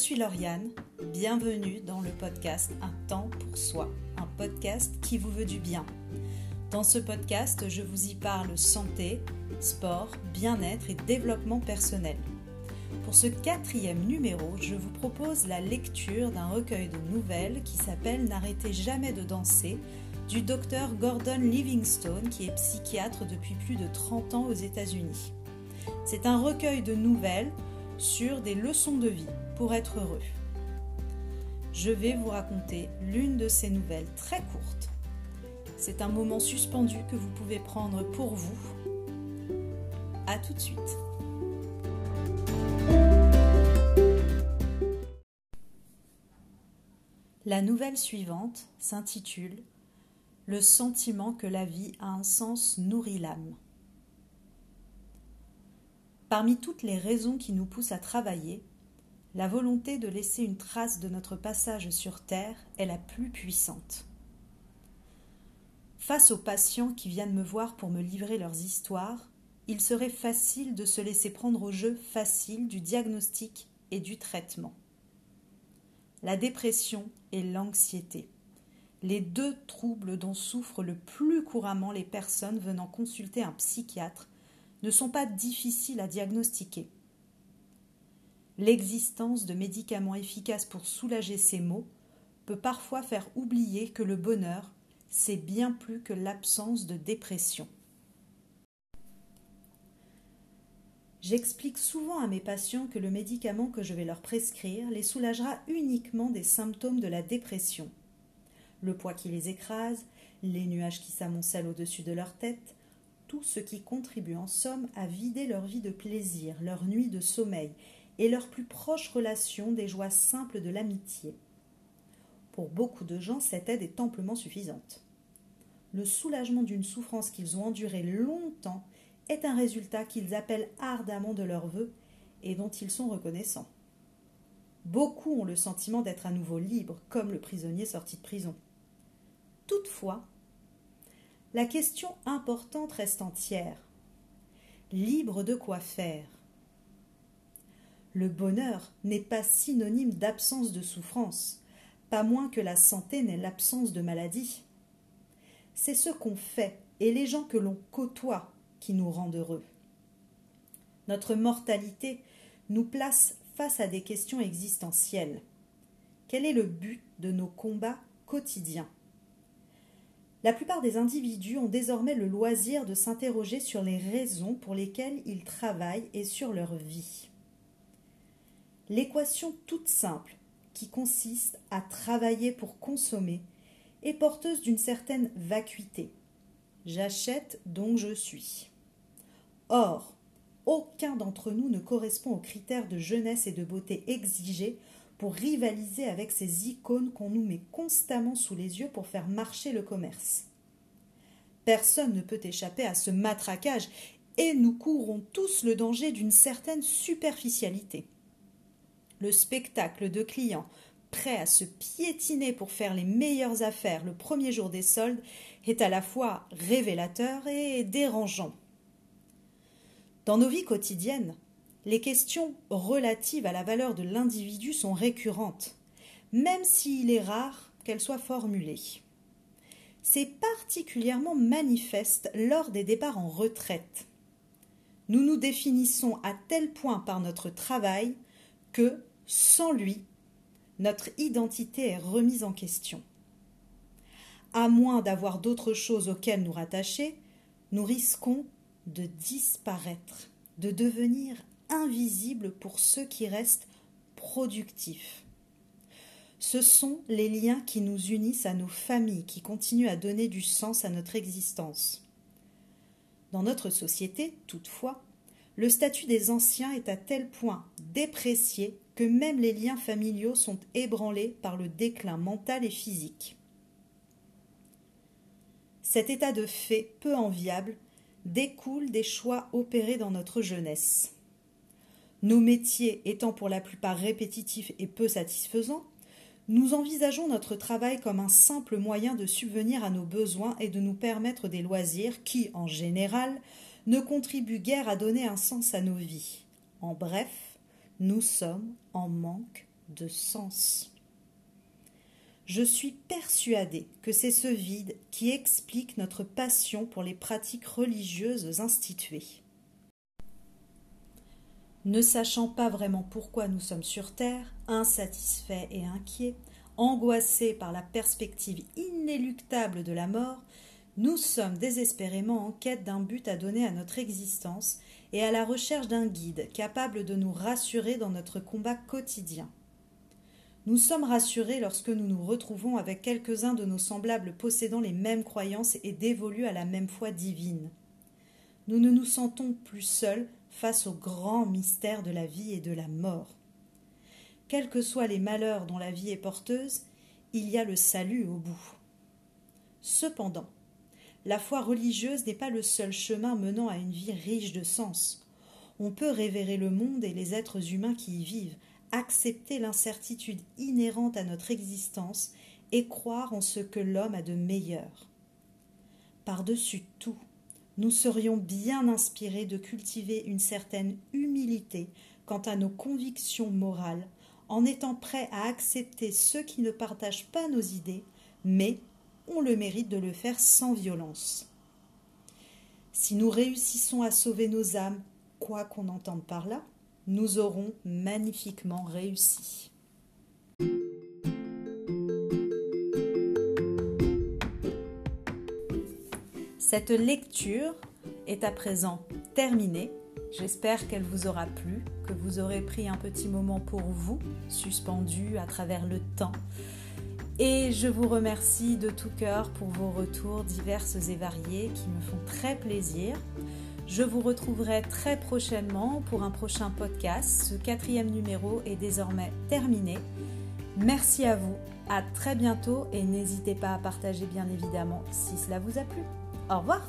suis Lauriane, bienvenue dans le podcast Un temps pour soi, un podcast qui vous veut du bien. Dans ce podcast, je vous y parle santé, sport, bien-être et développement personnel. Pour ce quatrième numéro, je vous propose la lecture d'un recueil de nouvelles qui s'appelle N'arrêtez jamais de danser du docteur Gordon Livingstone qui est psychiatre depuis plus de 30 ans aux États-Unis. C'est un recueil de nouvelles sur des leçons de vie pour être heureux. Je vais vous raconter l'une de ces nouvelles très courtes. C'est un moment suspendu que vous pouvez prendre pour vous. A tout de suite. La nouvelle suivante s'intitule Le sentiment que la vie a un sens nourrit l'âme. Parmi toutes les raisons qui nous poussent à travailler, la volonté de laisser une trace de notre passage sur Terre est la plus puissante. Face aux patients qui viennent me voir pour me livrer leurs histoires, il serait facile de se laisser prendre au jeu facile du diagnostic et du traitement. La dépression et l'anxiété, les deux troubles dont souffrent le plus couramment les personnes venant consulter un psychiatre, ne sont pas difficiles à diagnostiquer. L'existence de médicaments efficaces pour soulager ces maux peut parfois faire oublier que le bonheur, c'est bien plus que l'absence de dépression. J'explique souvent à mes patients que le médicament que je vais leur prescrire les soulagera uniquement des symptômes de la dépression. Le poids qui les écrase, les nuages qui s'amoncellent au-dessus de leur tête, tout ce qui contribue en somme à vider leur vie de plaisir, leur nuit de sommeil et leur plus proche relation des joies simples de l'amitié. Pour beaucoup de gens, cette aide est amplement suffisante. Le soulagement d'une souffrance qu'ils ont endurée longtemps est un résultat qu'ils appellent ardemment de leur vœu et dont ils sont reconnaissants. Beaucoup ont le sentiment d'être à nouveau libres, comme le prisonnier sorti de prison. Toutefois, la question importante reste entière. Libre de quoi faire? Le bonheur n'est pas synonyme d'absence de souffrance, pas moins que la santé n'est l'absence de maladie. C'est ce qu'on fait et les gens que l'on côtoie qui nous rendent heureux. Notre mortalité nous place face à des questions existentielles. Quel est le but de nos combats quotidiens? La plupart des individus ont désormais le loisir de s'interroger sur les raisons pour lesquelles ils travaillent et sur leur vie. L'équation toute simple, qui consiste à travailler pour consommer, est porteuse d'une certaine vacuité. J'achète donc je suis. Or, aucun d'entre nous ne correspond aux critères de jeunesse et de beauté exigés pour rivaliser avec ces icônes qu'on nous met constamment sous les yeux pour faire marcher le commerce. Personne ne peut échapper à ce matraquage et nous courons tous le danger d'une certaine superficialité. Le spectacle de clients prêts à se piétiner pour faire les meilleures affaires le premier jour des soldes est à la fois révélateur et dérangeant. Dans nos vies quotidiennes, les questions relatives à la valeur de l'individu sont récurrentes, même s'il est rare qu'elles soient formulées. C'est particulièrement manifeste lors des départs en retraite. Nous nous définissons à tel point par notre travail que, sans lui, notre identité est remise en question. À moins d'avoir d'autres choses auxquelles nous rattacher, nous risquons de disparaître, de devenir invisible pour ceux qui restent productifs. Ce sont les liens qui nous unissent à nos familles, qui continuent à donner du sens à notre existence. Dans notre société, toutefois, le statut des anciens est à tel point déprécié même les liens familiaux sont ébranlés par le déclin mental et physique. Cet état de fait peu enviable découle des choix opérés dans notre jeunesse. Nos métiers étant pour la plupart répétitifs et peu satisfaisants, nous envisageons notre travail comme un simple moyen de subvenir à nos besoins et de nous permettre des loisirs qui, en général, ne contribuent guère à donner un sens à nos vies. En bref, nous sommes en manque de sens. Je suis persuadée que c'est ce vide qui explique notre passion pour les pratiques religieuses instituées. Ne sachant pas vraiment pourquoi nous sommes sur Terre, insatisfaits et inquiets, angoissés par la perspective inéluctable de la mort, nous sommes désespérément en quête d'un but à donner à notre existence et à la recherche d'un guide capable de nous rassurer dans notre combat quotidien. Nous sommes rassurés lorsque nous nous retrouvons avec quelques-uns de nos semblables possédant les mêmes croyances et dévolus à la même foi divine. Nous ne nous sentons plus seuls face au grand mystère de la vie et de la mort. Quels que soient les malheurs dont la vie est porteuse, il y a le salut au bout. Cependant, la foi religieuse n'est pas le seul chemin menant à une vie riche de sens. On peut révérer le monde et les êtres humains qui y vivent, accepter l'incertitude inhérente à notre existence et croire en ce que l'homme a de meilleur. Par-dessus tout, nous serions bien inspirés de cultiver une certaine humilité quant à nos convictions morales, en étant prêts à accepter ceux qui ne partagent pas nos idées, mais le mérite de le faire sans violence. Si nous réussissons à sauver nos âmes, quoi qu'on entende par là, nous aurons magnifiquement réussi. Cette lecture est à présent terminée. J'espère qu'elle vous aura plu, que vous aurez pris un petit moment pour vous, suspendu à travers le temps. Et je vous remercie de tout cœur pour vos retours divers et variés qui me font très plaisir. Je vous retrouverai très prochainement pour un prochain podcast. Ce quatrième numéro est désormais terminé. Merci à vous, à très bientôt et n'hésitez pas à partager bien évidemment si cela vous a plu. Au revoir